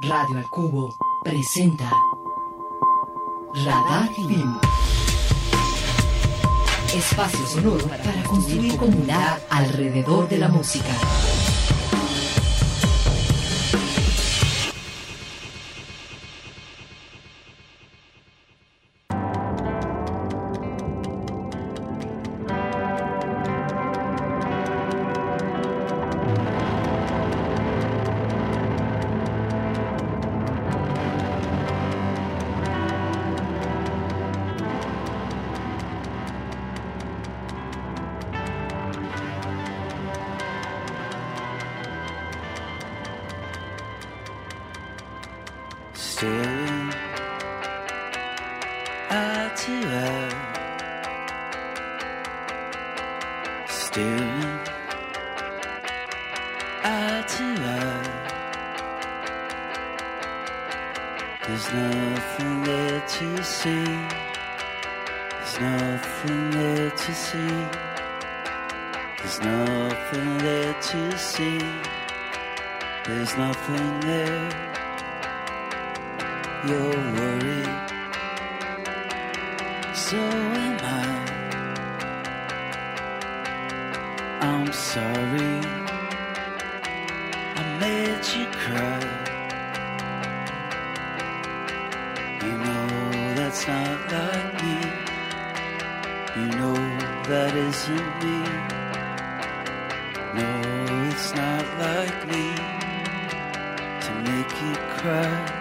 Radio al Cubo presenta Radar Film. Espacio sonoro para construir comunidad alrededor de la música. No, it's not like me to make you cry.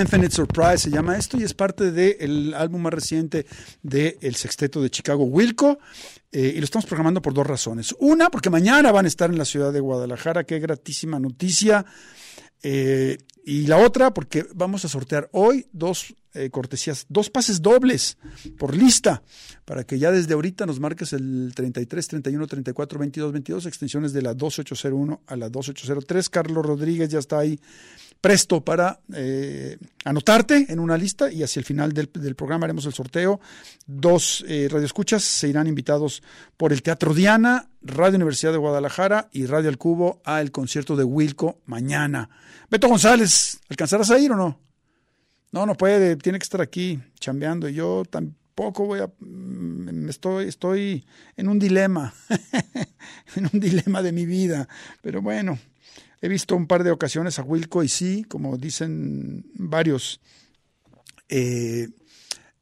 Infinite Surprise se llama esto y es parte del álbum más reciente del sexteto de Chicago, Wilco. Eh, y lo estamos programando por dos razones. Una, porque mañana van a estar en la ciudad de Guadalajara, qué gratísima noticia. Eh, y la otra, porque vamos a sortear hoy dos eh, cortesías, dos pases dobles por lista, para que ya desde ahorita nos marques el 33, 31, 34, 22, 22, extensiones de la 2801 a la 2803. Carlos Rodríguez ya está ahí presto para eh, anotarte en una lista y hacia el final del, programa haremos el sorteo. Dos eh, radioescuchas se irán invitados por el Teatro Diana, Radio Universidad de Guadalajara y Radio El Cubo al concierto de Wilco mañana. Beto González, ¿alcanzarás a ir o no? No, no puede, tiene que estar aquí chambeando y yo tampoco voy a... Mm, estoy, estoy en un dilema, en un dilema de mi vida, pero bueno, He visto un par de ocasiones a Wilco y sí, como dicen varios eh,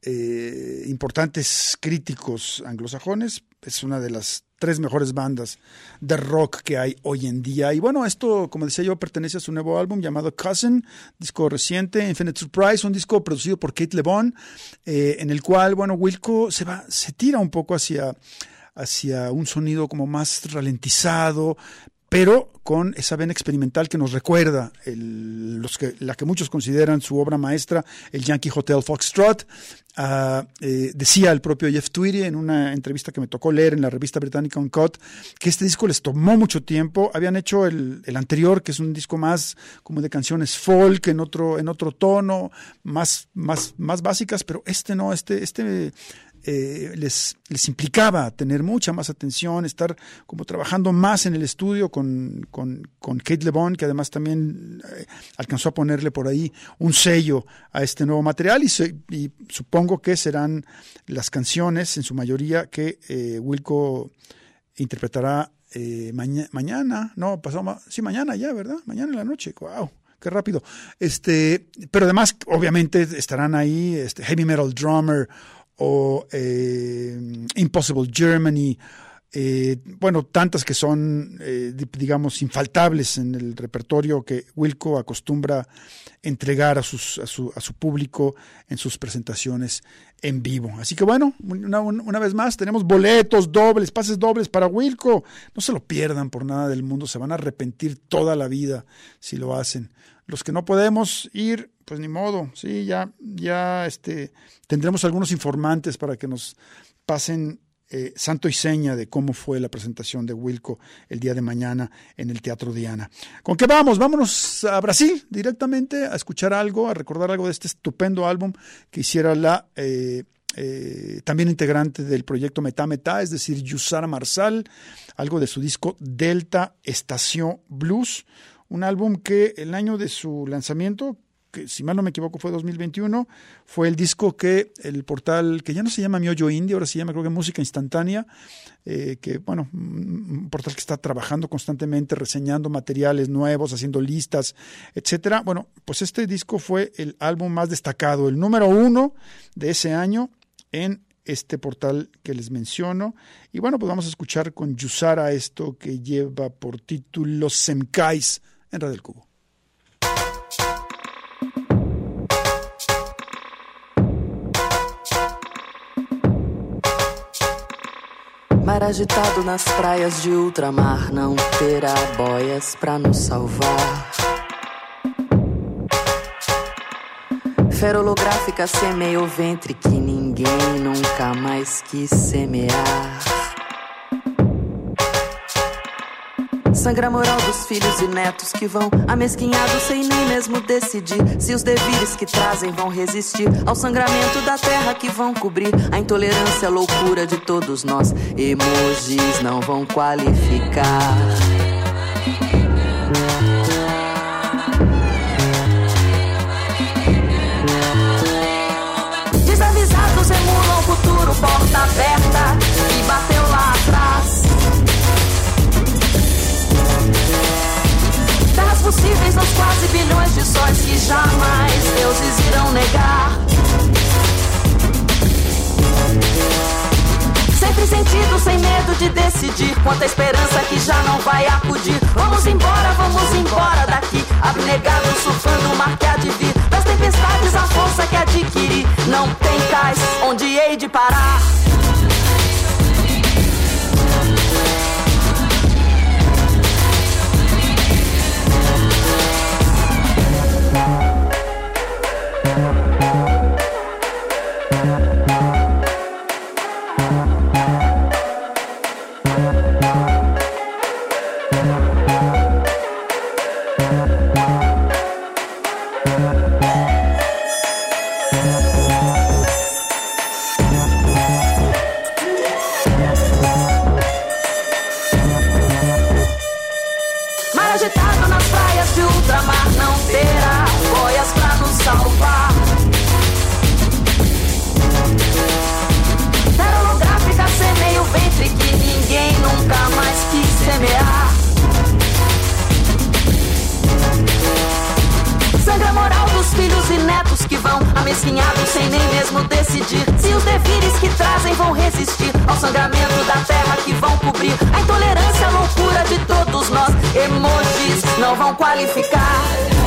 eh, importantes críticos anglosajones, es una de las tres mejores bandas de rock que hay hoy en día. Y bueno, esto, como decía yo, pertenece a su nuevo álbum llamado Cousin, disco reciente, Infinite Surprise, un disco producido por Kate LeBon, eh, en el cual, bueno, Wilco se va, se tira un poco hacia hacia un sonido como más ralentizado, pero con esa vena experimental que nos recuerda los que, la que muchos consideran su obra maestra, el Yankee Hotel Foxtrot. Uh, decía el propio Jeff Tweedy en una entrevista que me tocó leer en la revista británica Uncut que este disco les tomó mucho tiempo. Habían hecho el, el, anterior, que es un disco más como de canciones folk, en otro, en otro tono, más, más, más básicas, pero este no, este, este eh, les, les implicaba tener mucha más atención, estar como trabajando más en el estudio con, con, con Kate LeBon, que además también eh, alcanzó a ponerle por ahí un sello a este nuevo material y, y supongo que serán las canciones en su mayoría que eh, Wilco interpretará mañana, no, pasó, sí, mañana ya, ¿verdad? Mañana en la noche, wow qué rápido. Este, pero además, obviamente, estarán ahí este, Heavy Metal Drummer o eh, Impossible Germany, eh, bueno, tantas que son, eh, digamos, infaltables en el repertorio que Wilco acostumbra entregar a, sus, a, su, a su público en sus presentaciones en vivo. Así que bueno, una, una, vez más, tenemos boletos dobles, pases dobles para Wilco. No se lo pierdan por nada del mundo, se van a arrepentir toda la vida si lo hacen. Los que no podemos ir, pues ni modo, sí, ya, ya este, tendremos algunos informantes para que nos pasen eh, santo y seña de cómo fue la presentación de Wilco el día de mañana en el Teatro Diana. ¿Con qué vamos? Vámonos a Brasil directamente a escuchar algo, a recordar algo de este estupendo álbum que hiciera la eh, eh, también integrante del proyecto Meta Meta, es decir, Yusara Marsal, algo de su disco Delta Estación Blues, un álbum que el año de su lanzamiento, que si mal no me equivoco fue 2021, fue el disco que el portal, que ya no se llama Mioyo Indie, ahora se llama creo que Música Instantánea, eh, que bueno, un portal que está trabajando constantemente, reseñando materiales nuevos, haciendo listas, etcétera. Bueno, pues este disco fue el álbum más destacado, el número uno de ese año en este portal que les menciono. Y bueno, pues vamos a escuchar con Yusara esto que lleva por título Semkais en Radio del Cubo. Agitado nas praias de ultramar não terá boias para nos salvar. Ferolográfica semeia o ventre que ninguém nunca mais quis semear. Sangra a moral dos filhos e netos que vão amesquinhados sem nem mesmo decidir se os devires que trazem vão resistir ao sangramento da terra que vão cobrir a intolerância, a loucura de todos nós. Emojis não vão qualificar. Desavisados emulam o futuro, porta aberta possíveis nos quase bilhões de sóis que jamais deuses irão negar. Sempre sentido sem medo de decidir. Quanta esperança que já não vai acudir. Vamos embora, vamos embora daqui. Abnegado, surfando o mar que há de vir. Das tempestades, a força que adquiri. Não tem cais onde hei de parar. vão resistir ao sangramento da terra que vão cobrir a intolerância, a loucura de todos nós. Emojis não vão qualificar.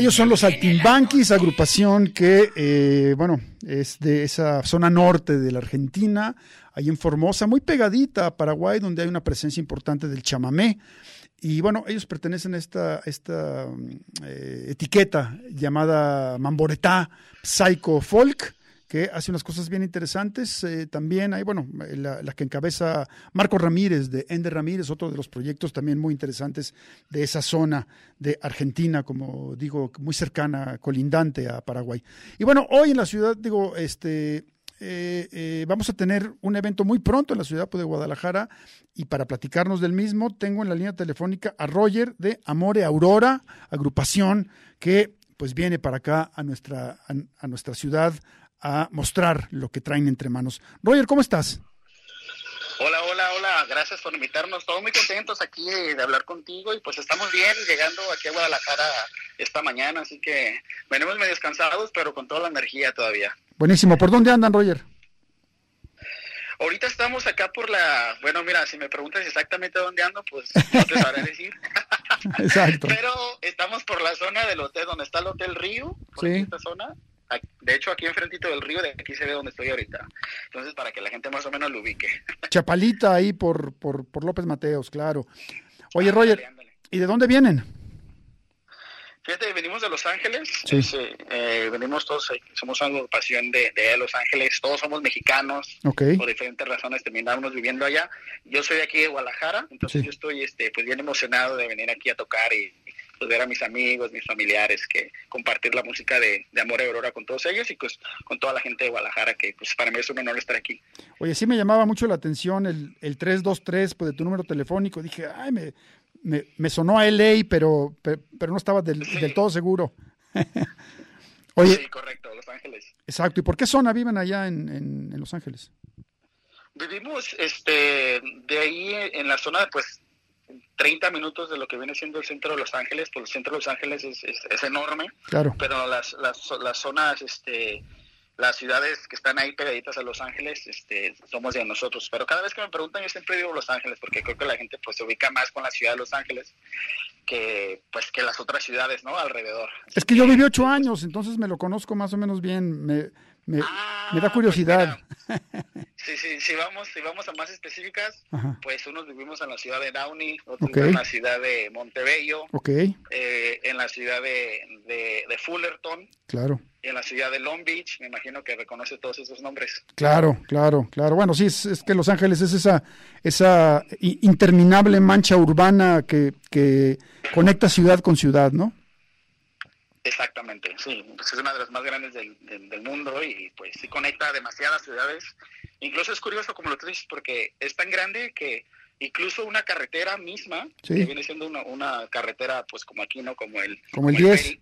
Ellos son los Altimbanquis, agrupación que, eh, bueno, es de esa zona norte de la Argentina, ahí en Formosa, muy pegadita a Paraguay, donde hay una presencia importante del chamamé. Y bueno, ellos pertenecen a esta, esta eh, etiqueta llamada Mamboretá Psycho Folk que hace unas cosas bien interesantes. Eh, también hay, bueno, la, que encabeza Marco Ramírez de Ender Ramírez, otro de los proyectos también muy interesantes de esa zona de Argentina, como digo, muy cercana, colindante a Paraguay. Y bueno, hoy en la ciudad, digo, este, eh, eh, vamos a tener un evento muy pronto en la ciudad de Guadalajara y para platicarnos del mismo tengo en la línea telefónica a Roger de Amore Aurora, agrupación que pues viene para acá a nuestra, a nuestra ciudad a mostrar lo que traen entre manos. Roger, ¿cómo estás? Hola, hola, hola, gracias por invitarnos. Todos muy contentos aquí de, hablar contigo y pues estamos bien llegando aquí a Guadalajara esta mañana, así que venimos medio descansados, pero con toda la energía todavía. Buenísimo. ¿Por dónde andan, Roger? Ahorita estamos acá por la, bueno, mira, si me preguntas exactamente dónde ando, pues no te sabré decir. Exacto. Pero estamos por la zona del hotel, donde está el Hotel Río, por sí. esta zona, de hecho, aquí enfrentito del río, de aquí se ve donde estoy ahorita. Entonces, para que la gente más o menos lo ubique. Chapalita ahí por, por, por López Mateos, claro. Oye, Roger, ¿y de dónde vienen? Fíjate, venimos de Los Ángeles, sí. Eh, venimos todos, eh, somos una agrupación de, de, Los Ángeles, todos somos mexicanos, por diferentes razones terminamos viviendo allá. Yo soy de aquí de Guadalajara, entonces yo estoy este, pues bien emocionado de venir aquí a tocar y, pues, ver a mis amigos, mis familiares, que compartir la música de, de Amor y Aurora con todos ellos y pues con toda la gente de Guadalajara, que pues para mí es un honor estar aquí. Oye, sí me llamaba mucho la atención el, el 323 pues, de tu número telefónico. Dije, ay, me, me, sonó a LA, pero, pero, no estaba del, todo seguro. Oye, sí, correcto, Los Ángeles. Exacto. ¿Y por qué zona viven allá en, en, en Los Ángeles? Vivimos este, de ahí en la zona, pues 30 minutos de lo que viene siendo el centro de Los Ángeles, pues el centro de Los Ángeles es, es, enorme, claro. pero las, las, las, zonas, este, las ciudades que están ahí pegaditas a Los Ángeles, este, somos de nosotros. Pero cada vez que me preguntan, yo siempre digo Los Ángeles, porque creo que la gente pues se ubica más con la ciudad de Los Ángeles que pues que las otras ciudades, ¿no? Alrededor. Es que yo viví ocho años, entonces me lo conozco más o menos bien. Me, me, da ah, curiosidad. sí, sí, si vamos, si vamos a más específicas, pues unos vivimos en la ciudad de Downey, otros en la ciudad de Montebello, okay. eh, en la ciudad de, de, Fullerton, claro. y en la ciudad de Long Beach, me imagino que reconoce todos esos nombres. Claro, claro, claro. Bueno, sí, es, es que Los Ángeles es esa, esa interminable mancha urbana que, que conecta ciudad con ciudad, ¿no? Exactamente, sí, pues es una de las más grandes del, del, mundo y pues sí conecta demasiadas ciudades. Incluso es curioso como lo tú dices porque es tan grande que incluso una carretera misma, que viene siendo una, una, carretera pues como aquí, ¿no? Como el, como el 10.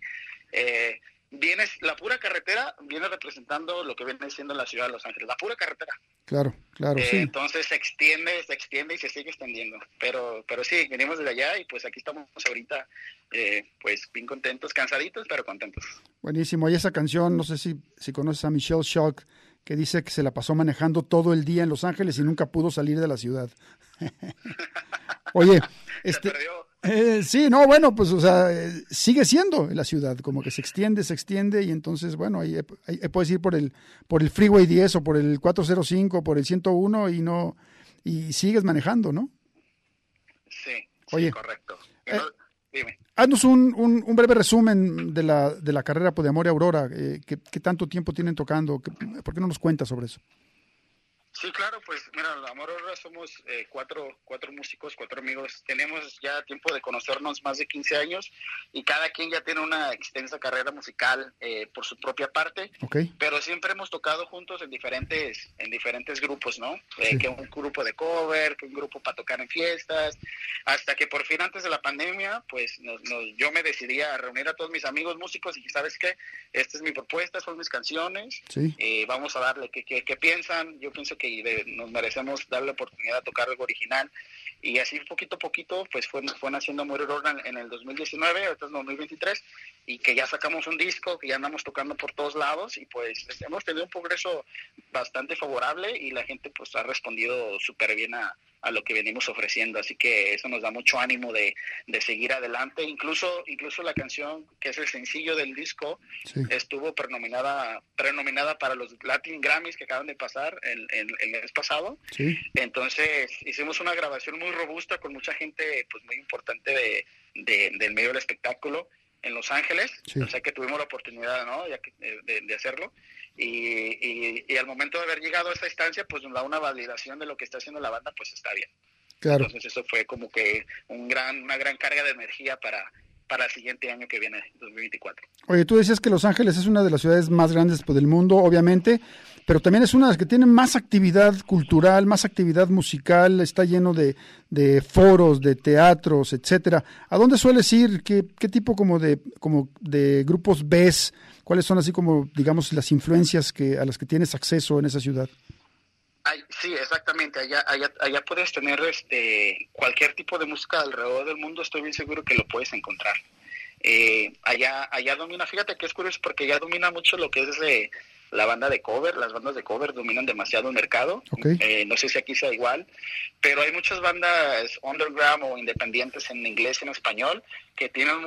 eh, viene, la pura carretera viene representando lo que viene siendo la ciudad de Los Ángeles, la pura carretera. Claro, claro, eh, sí. Entonces se extiende, se extiende y se sigue extendiendo. Pero, pero sí, venimos desde allá y pues aquí estamos ahorita, eh, pues bien contentos, cansaditos, pero contentos. Buenísimo. Y esa canción, no sé si, si conoces a Michelle Shock, que dice que se la pasó manejando todo el día en Los Ángeles y nunca pudo salir de la ciudad. Oye, este, eh, sí, no, bueno, pues, o sea, eh, sigue siendo la ciudad, como que se extiende, se extiende, y entonces, bueno, ahí, puedes ir por el, por el Freeway 10 o por el 405, por el 101 y no, y sigues manejando, ¿no? Sí, Oye, correcto. Eh, dime. Haznos un, un, breve resumen de la, de la carrera de Amor y Aurora, ¿qué, ¿qué, tanto tiempo tienen tocando? ¿Por qué no nos cuentas sobre eso? Sí, claro, pues mira, Amor ahora somos eh, cuatro, cuatro músicos, cuatro amigos. Tenemos ya tiempo de conocernos más de 15 años y cada quien ya tiene una extensa carrera musical eh, por su propia parte. Okay. Pero siempre hemos tocado juntos en diferentes, en diferentes grupos, ¿no? Eh, que un grupo de cover, que un grupo para tocar en fiestas, hasta que por fin antes de la pandemia, pues nos, yo me decidí a reunir a todos mis amigos músicos y ¿sabes qué? Esta es mi propuesta, son mis canciones. Sí. vamos a darle qué, qué piensan. Yo pienso que nos merecemos darle la oportunidad de tocar algo original. Y así poquito a poquito, pues fue, fue naciendo Morir en, en el 2019, ahorita es 2023, y que ya sacamos un disco, que ya andamos tocando por todos lados, y pues hemos tenido un progreso bastante favorable y la gente pues ha respondido súper bien a, a lo que venimos ofreciendo. Así que eso nos da mucho ánimo de, de seguir adelante. Incluso, incluso la canción que es el sencillo del disco estuvo prenominada, prenominada para los Latin Grammys que acaban de pasar el, el, mes pasado. Entonces hicimos una grabación muy robusta con mucha gente pues muy importante de, del medio del espectáculo en Los Ángeles, o sea que tuvimos la oportunidad ¿no? de, de, hacerlo y, y, al momento de haber llegado a esta instancia, pues nos da una validación de lo que está haciendo la banda, pues está bien. Claro. Entonces eso fue como que un gran, una gran carga de energía para, para el siguiente año que viene, 2024. Oye, tú decías que Los Ángeles es una de las ciudades más grandes pues, del mundo, obviamente, pero también es una de las que tiene más actividad cultural, más actividad musical, está lleno de, de foros, de teatros, etcétera. ¿A dónde sueles ir? ¿Qué, qué tipo como de, como de grupos ves? ¿Cuáles son así como, digamos, las influencias que, a las que tienes acceso en esa ciudad? Sí, exactamente. Allá, allá, allá puedes tener este cualquier tipo de música alrededor del mundo. Estoy bien seguro que lo puedes encontrar. Eh, allá, allá domina. Fíjate que es curioso porque allá domina mucho lo que es la banda de cover, las bandas de cover dominan demasiado el mercado. Eh, no sé si aquí sea igual, pero hay muchas bandas underground o independientes en inglés y en español que tienen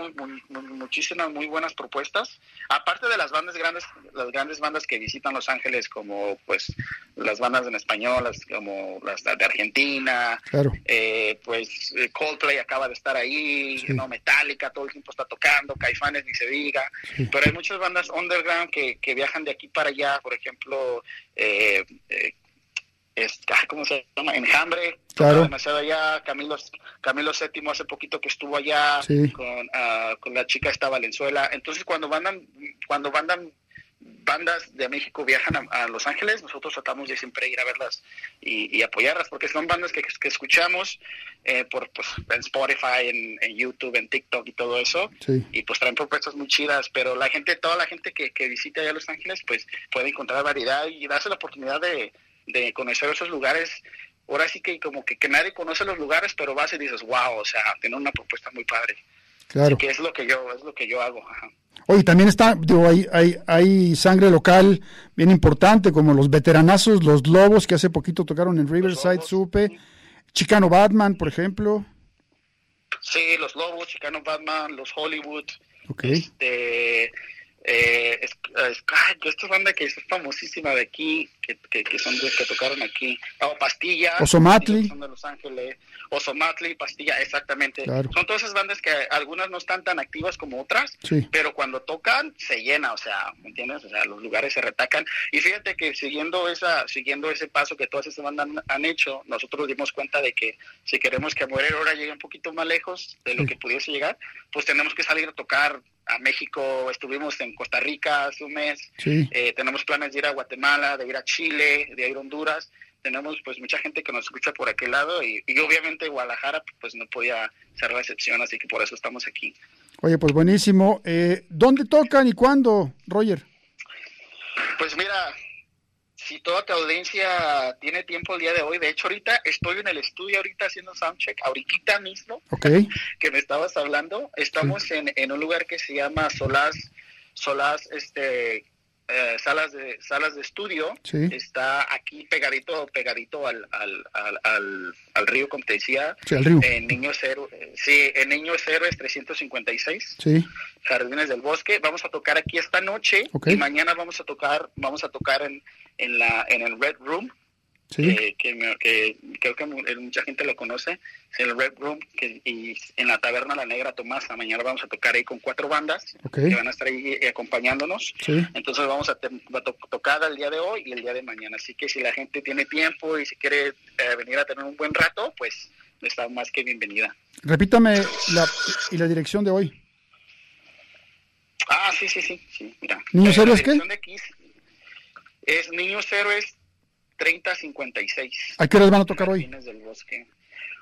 muchísimas muy buenas propuestas. Aparte de las bandas grandes, las grandes bandas que visitan Los Ángeles, como pues las bandas en español, como las de Argentina, eh, pues eh, Coldplay acaba de estar ahí, no Metallica todo el tiempo está tocando, Caifanes ni se diga, pero hay muchas bandas underground que, que viajan de aquí para allá, por ejemplo, eh, eh es, ¿cómo se llama? Enjambre, claro. demasiado allá, Camilo, Camilo VII hace poquito que estuvo allá con, uh, con la chica esta Valenzuela, entonces cuando mandan, cuando mandan bandas de México viajan a, Los Ángeles, nosotros tratamos de siempre ir a verlas y, apoyarlas, porque son bandas que, que escuchamos eh, por pues, en Spotify, en, en, YouTube, en TikTok y todo eso, y pues traen propuestas muy chidas, pero la gente, toda la gente que, que visita allá Los Ángeles, pues puede encontrar variedad y darse la oportunidad de de conocer esos lugares. Ahora sí que como que, que nadie conoce los lugares, pero vas y dices, wow, o sea, tiene una propuesta muy padre. Claro. que es lo que yo, es lo que yo hago. Oye, también está, digo, hay, hay, hay sangre local bien importante, como los veteranazos, los Lobos, que hace poquito tocaron en Riverside, supe. Chicano Batman, por ejemplo. Sí, los Lobos, Chicano Batman, los Hollywood. Okay. Este, eh, es, es, esta banda que es famosísima de aquí, que, que, son de que tocaron aquí, oh, Pastilla, Osomatli, son de Los Ángeles, Osomatli, Pastilla, exactamente. Son todas esas bandas que algunas no están tan activas como otras, pero cuando tocan se llena, o sea, ¿me entiendes? O sea, los lugares se retacan. Y fíjate que siguiendo esa, siguiendo ese paso que todas esas bandas han, hecho, nosotros dimos cuenta de que si queremos que Morer ahora llegue un poquito más lejos de lo que pudiese llegar, pues tenemos que salir a tocar a México, estuvimos en Costa Rica hace un mes, eh, tenemos planes de ir a Guatemala, de ir a Chile, de ir a Honduras, tenemos pues mucha gente que nos escucha por aquel lado y, obviamente Guadalajara pues no podía ser la excepción, así que por eso estamos aquí. Oye, pues buenísimo. Eh, ¿Dónde tocan y cuándo, Roger? Pues mira, si toda tu audiencia tiene tiempo el día de hoy, de hecho ahorita estoy en el estudio ahorita haciendo soundcheck, ahorita mismo, que me estabas hablando, estamos en, en un lugar que se llama Solas, Solas, este, eh, salas de salas de estudio. Está aquí pegadito pegadito al, al, al, al, río como te decía. En Niño Cero eh, sí en Niño Cero es 356 sí. Jardines del Bosque. Vamos a tocar aquí esta noche y mañana vamos a tocar vamos a tocar en, en la en el Red Room que, que, creo que mucha gente lo conoce, es el Red Room, que, y en la Taberna La Negra Tomasa, mañana vamos a tocar ahí con cuatro bandas que van a estar ahí eh, acompañándonos. Entonces vamos a, tocar el día de hoy y el día de mañana. Así que si la gente tiene tiempo y si quiere eh, venir a tener un buen rato, pues está más que bienvenida. Repítame la, y la dirección de hoy. Ah, sí, sí, sí. sí mira. ¿Niños Héroes qué? Es Niños Héroes 3056. ¿A qué horas van a tocar hoy? Del bosque.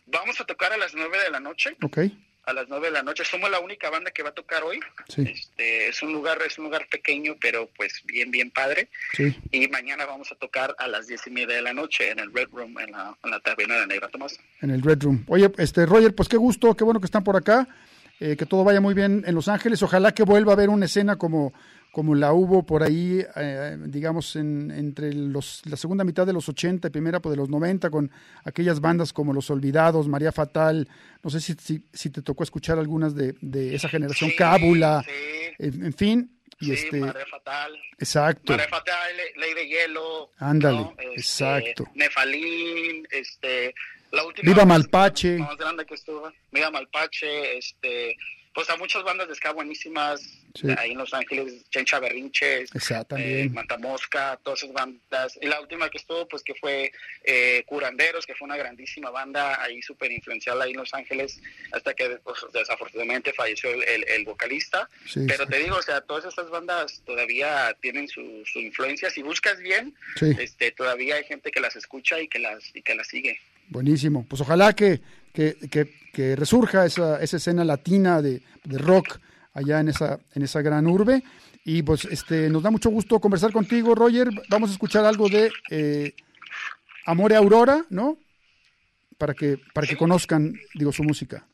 Vamos a tocar a las 9 de la noche. Ok. A las 9 de la noche. Somos la única banda que va a tocar hoy. Sí. Este, es un lugar es un lugar pequeño, pero pues bien, bien padre. Sí. Y mañana vamos a tocar a las 10 y media de la noche en el Red Room, en la, en la taberna de Negra Tomás. En el Red Room. Oye, este Roger, pues qué gusto, qué bueno que están por acá. Eh, que todo vaya muy bien en Los Ángeles. Ojalá que vuelva a haber una escena como, como la hubo por ahí, eh, digamos, en, entre los, la segunda mitad de los 80 y primera pues, de los 90, con aquellas bandas como Los Olvidados, María Fatal, no sé si, si, te tocó escuchar algunas de, de esa generación, Cábula, en, fin. Y sí, este, María Fatal. Exacto. María Fatal, Ley de Hielo. Ándale, este, exacto. Nefalín, este, la última Viva Malpache. Más grande que estuvo. Viva Malpache, este, pues a muchas bandas de ska buenísimas, ahí en Los Ángeles, Chencha Berrinches, eh, Mantamosca, todas esas bandas. Y la última que estuvo, pues que fue eh, Curanderos, que fue una grandísima banda ahí súper influencial ahí en Los Ángeles, hasta que pues, desafortunadamente falleció el, vocalista. Pero te digo, o sea, todas estas bandas todavía tienen su, su influencia. Si buscas bien, este, todavía hay gente que las escucha y que las, y que las sigue. Buenísimo. Pues ojalá que, que, que, resurja esa, esa escena latina de, de, rock allá en esa, en esa gran urbe. Y pues este, nos da mucho gusto conversar contigo, Roger. Vamos a escuchar algo de eh, Amore Aurora, ¿no? Para que, para que conozcan, digo, su música.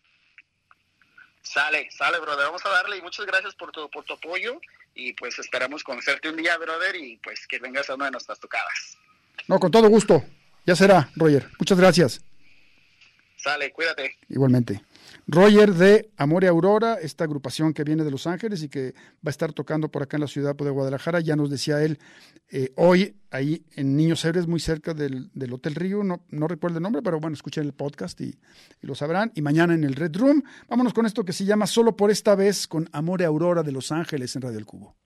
Sale, sale, brother. Vamos a darle y muchas gracias por tu, por tu apoyo. Y pues esperamos conocerte un día, brother, y pues que vengas a una de nuestras tocadas. No, con todo gusto. Ya será, Roger. Muchas gracias. Sale, cuídate. Igualmente. Roger de Amore Aurora, esta agrupación que viene de Los Ángeles y que va a estar tocando por acá en la ciudad de Guadalajara. Ya nos decía él eh, hoy, ahí en Niños Héroes, muy cerca del, Hotel Río. No, no, recuerdo el nombre, pero bueno, escuchen el podcast y, y, lo sabrán. Y mañana en el Red Room. Vámonos con esto que se llama Solo por esta vez con Amore Aurora de Los Ángeles en Radio El Cubo.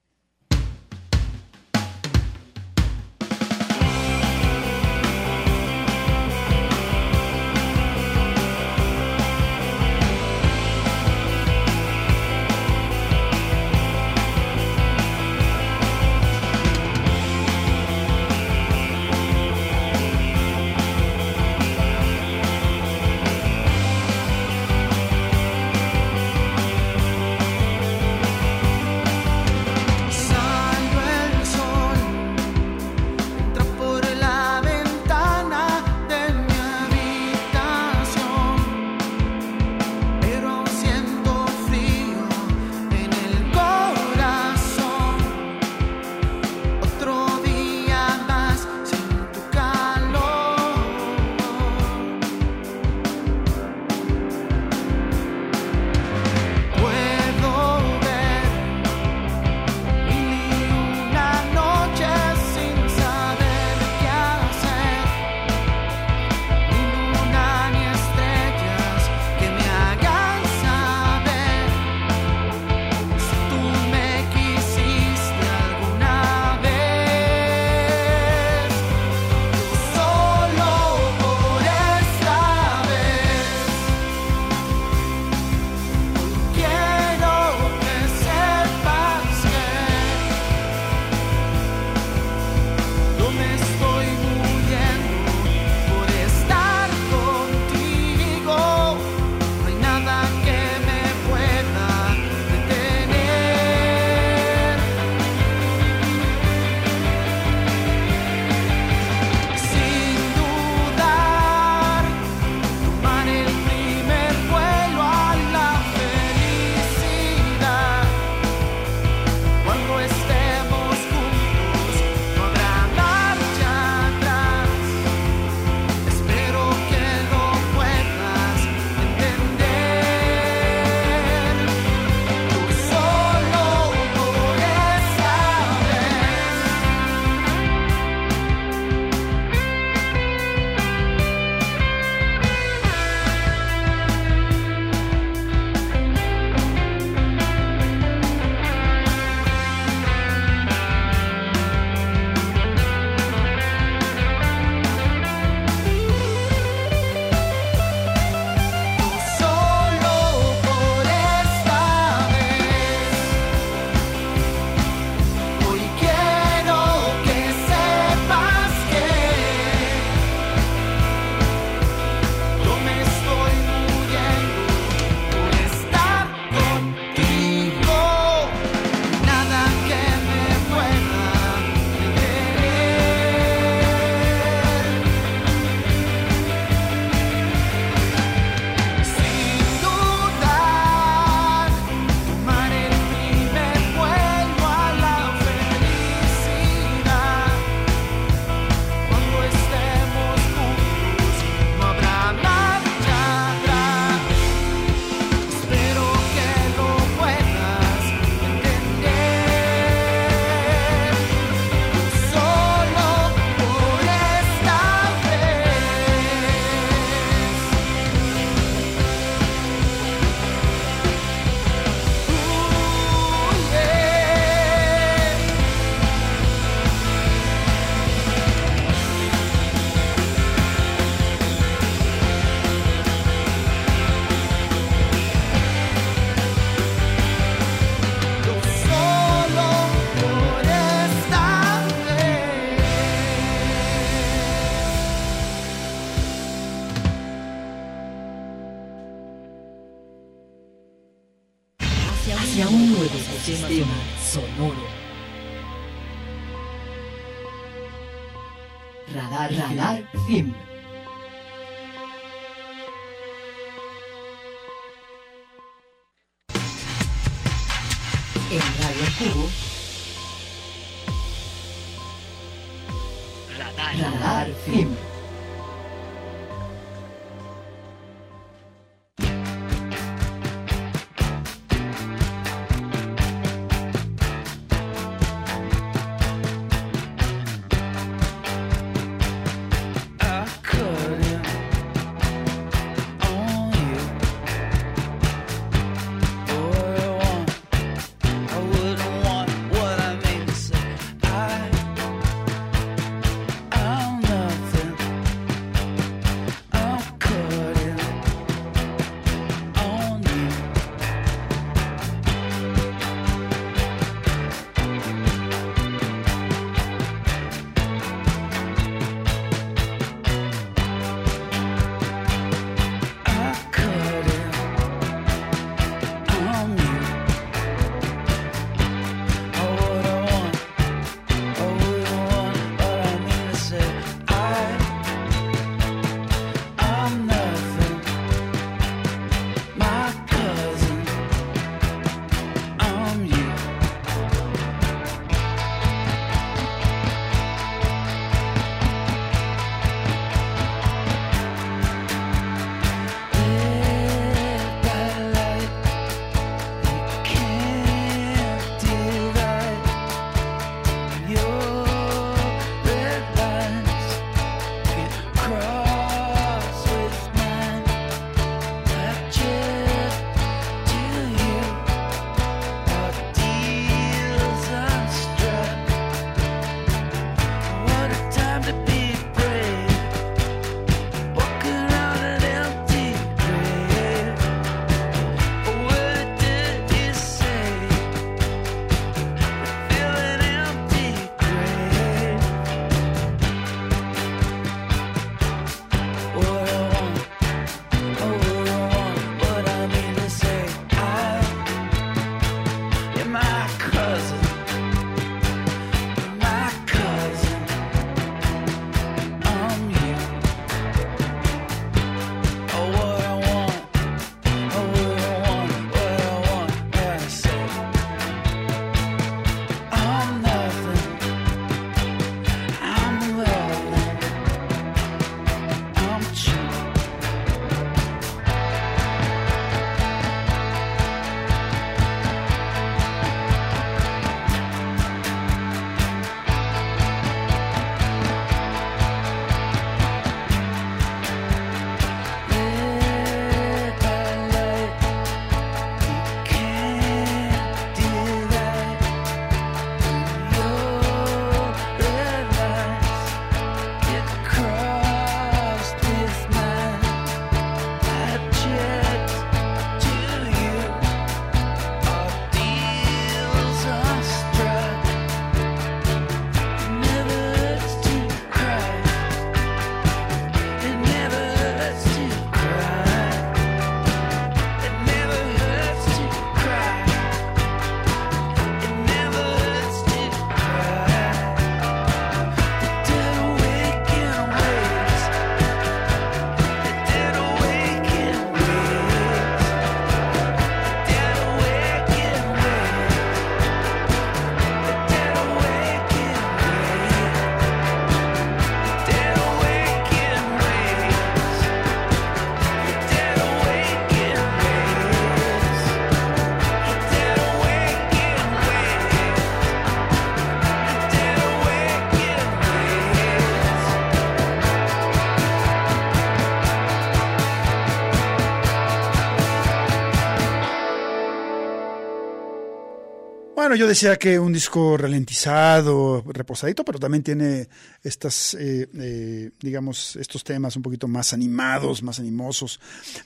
Bueno, yo decía que un disco ralentizado, reposadito, pero también tiene estas, eh, eh, digamos, estos temas un poquito más animados, más animosos,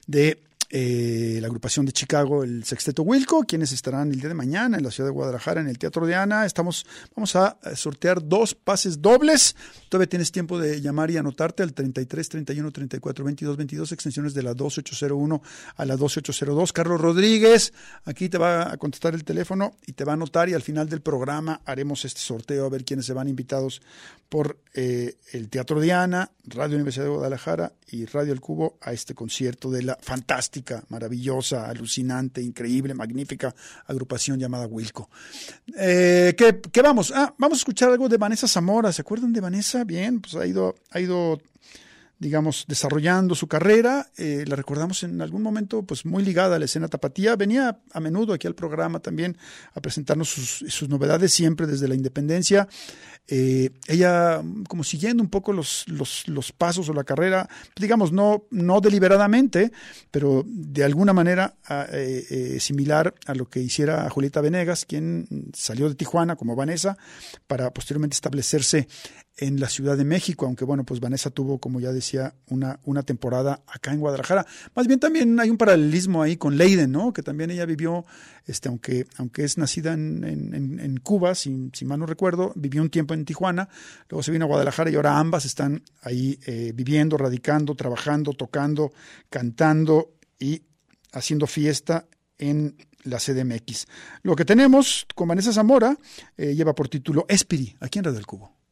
de eh, la agrupación de Chicago, el Sexteto Wilco, quienes estarán el día de mañana en la ciudad de Guadalajara, en el Teatro de Ana. Estamos, vamos a sortear dos pases dobles. Todavía tienes tiempo de llamar y anotarte al 33 31 34 22 22, extensiones de la 2801 a la 2802. Carlos Rodríguez, aquí te va a contestar el teléfono y te va a anotar y al final del programa haremos este sorteo a ver quiénes se van invitados por eh, el Teatro Diana, Radio Universidad de Guadalajara y Radio El Cubo a este concierto de la fantástica, maravillosa, alucinante, increíble, magnífica agrupación llamada Wilco. Eh, ¿qué, vamos? Ah, vamos a escuchar algo de Vanessa Zamora. ¿Se acuerdan de Vanessa? Bien, pues ha ido, ha ido digamos, desarrollando su carrera. Eh, la recordamos en algún momento, pues muy ligada a la escena tapatía. Venía a menudo aquí al programa también a presentarnos sus, novedades, siempre desde la independencia. Eh, ella, como siguiendo un poco los, los, pasos o la carrera, digamos, no, no deliberadamente, pero de alguna manera eh, similar a lo que hiciera Julieta Venegas, quien salió de Tijuana como Vanessa, para posteriormente establecerse en la Ciudad de México, aunque bueno, pues Vanessa tuvo, como ya decía, una, una temporada acá en Guadalajara. Más bien también hay un paralelismo ahí con Leiden, ¿no? Que también ella vivió, este, aunque, aunque es nacida en, en, Cuba, si, si, mal no recuerdo, vivió un tiempo en Tijuana, luego se vino a Guadalajara y ahora ambas están ahí eh, viviendo, radicando, trabajando, tocando, cantando y haciendo fiesta en la CDMX. Lo que tenemos con Vanessa Zamora eh, lleva por título Espiri, aquí en Radio del Cubo.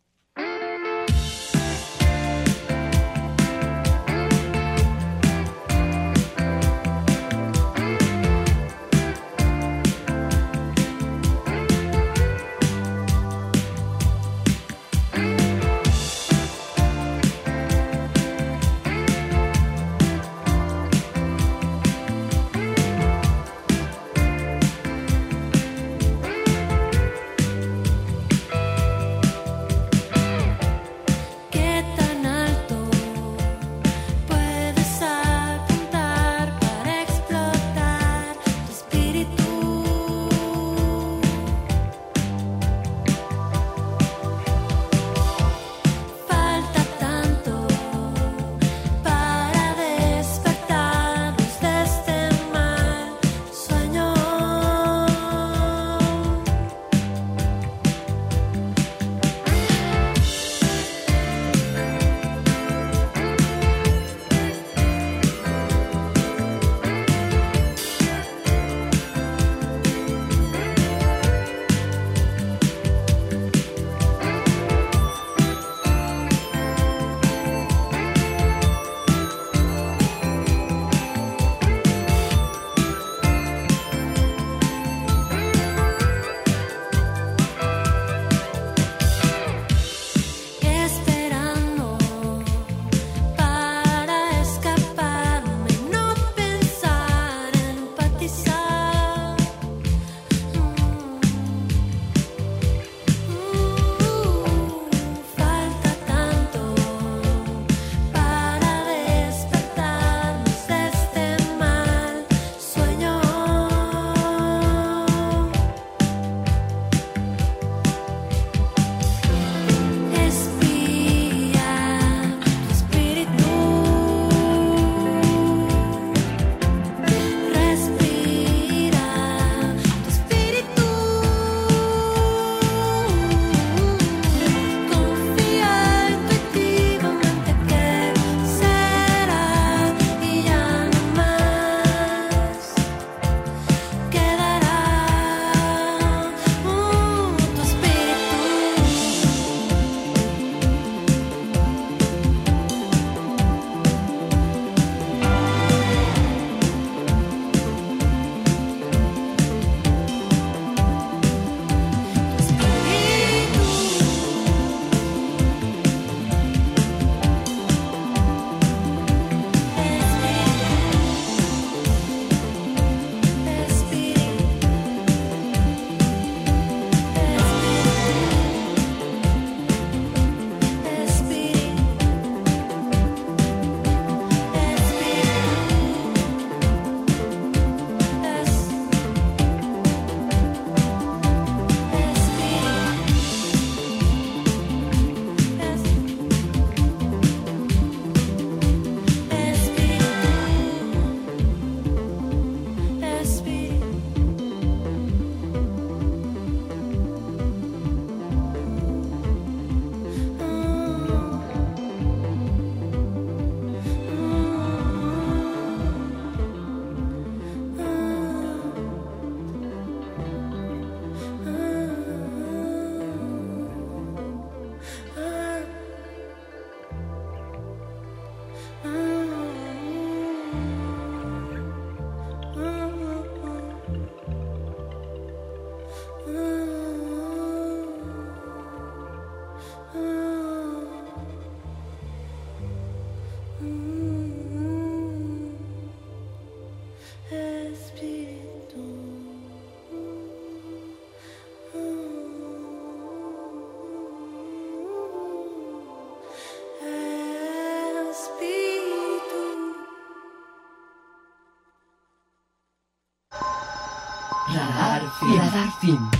Radar Film. Radar Film.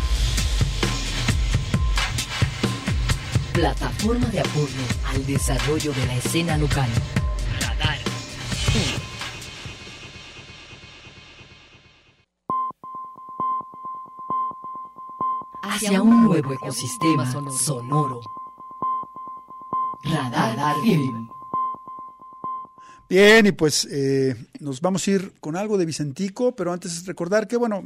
Plataforma de apoyo al desarrollo de la escena local. Radar Film. Hacia un nuevo ecosistema sonoro. Radar Film. Bien, y pues eh, nos vamos a ir con algo de Vicentico, pero antes recordar que, bueno,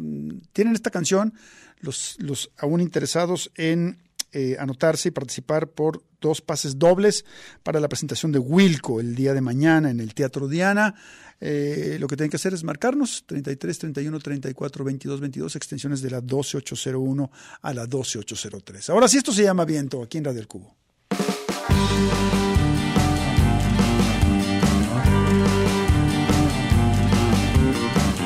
tienen esta canción los, los aún interesados en eh, anotarse y participar por dos pases dobles para la presentación de Wilco el día de mañana en el Teatro Diana. Eh, lo que tienen que hacer es marcarnos 33 31 34 22 22 extensiones de la 12801 a la 12803. Ahora sí, esto se llama viento aquí en Radio del Cubo.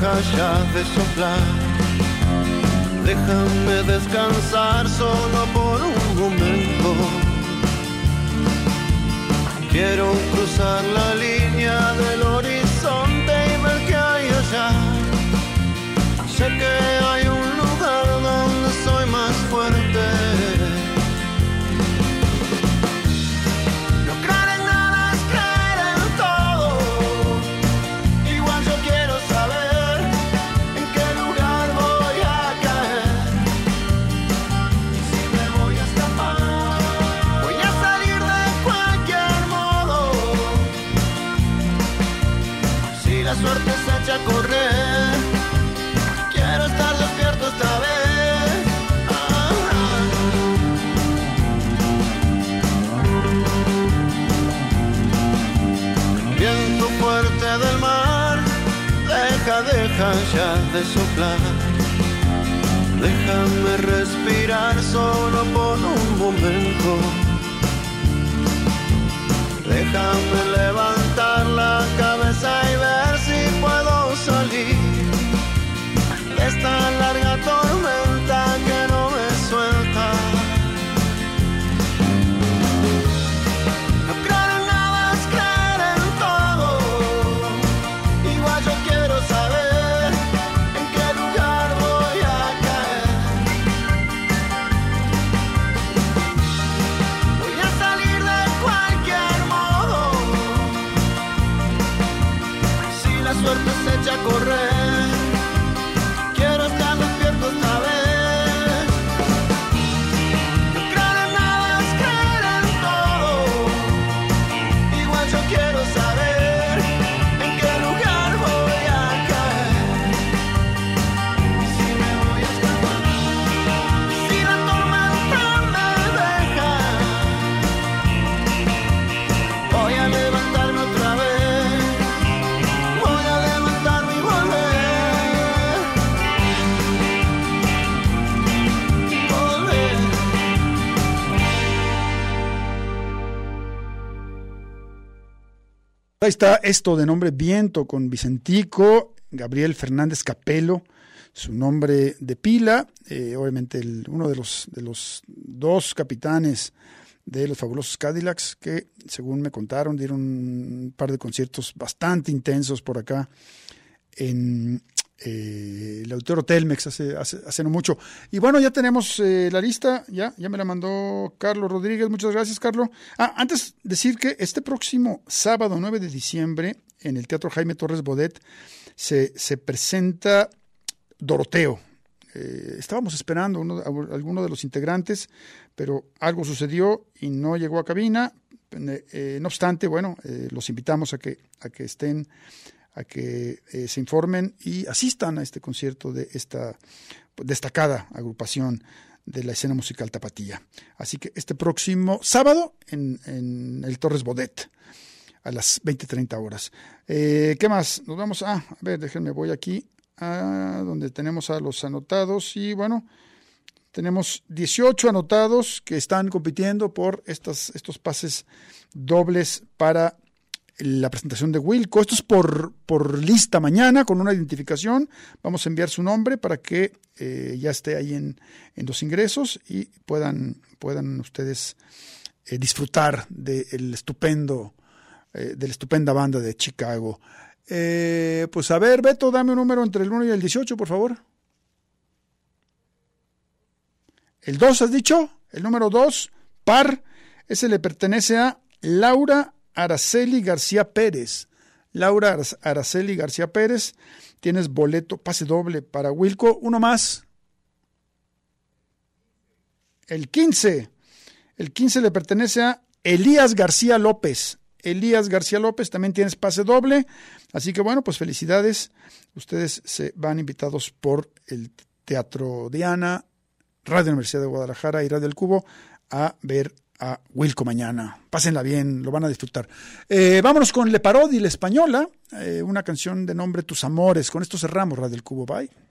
deja ya de soplar. Déjame descansar solo por un momento. Quiero cruzar la línea del horizonte de soplar. Déjame respirar solo por un momento. Déjame está esto de nombre Viento con Vicentico, Gabriel Fernández Capelo, su nombre de pila, eh, obviamente uno de los, de los dos capitanes de los fabulosos Cadillacs que, según me contaron, dieron un par de conciertos bastante intensos por acá en eh, el Auditorio Telmex hace, hace, hace no mucho. Y bueno, ya tenemos eh, la lista, ya, ya me la mandó Carlos Rodríguez, muchas gracias Carlos. Ah, antes decir que este próximo sábado 9 de diciembre en el Teatro Jaime Torres Bodet se, se presenta Doroteo. Eh, estábamos esperando uno, a alguno de los integrantes, pero algo sucedió y no llegó a cabina. No obstante, bueno, los invitamos a que, a que estén a que eh, se informen y asistan a este concierto de esta destacada agrupación de la escena musical tapatía. Así que este próximo sábado en, el Torres Bodet a las 20.30 horas. Eh, ¿Qué más? Nos vamos a, a ver, déjenme, voy aquí a donde tenemos a los anotados y bueno, tenemos 18 anotados que están compitiendo por estas, estos pases dobles para la presentación de Wilco. Esto es por, por lista mañana con una identificación. Vamos a enviar su nombre para que eh, ya esté ahí en, en, los ingresos y puedan, puedan ustedes eh, disfrutar del estupendo, eh, de la estupenda banda de Chicago. pues a ver, Beto, dame un número entre el 1 y el 18, por favor. El 2, has dicho, el número 2, par, ese le pertenece a Laura Araceli García Pérez. Laura Araceli García Pérez, tienes boleto, pase doble para Wilco. Uno más. El 15. El 15 le pertenece a Elías García López. Elías García López también tienes pase doble. Así que bueno, pues felicidades. Ustedes se van invitados por el Teatro Diana Radio Universidad de Guadalajara y Radio El Cubo a ver a Wilco mañana. Pásenla bien, lo van a disfrutar. Eh, vámonos con Le Parodi, la española, eh, una canción de nombre Tus Amores. Con esto cerramos Radio El Cubo. Bye.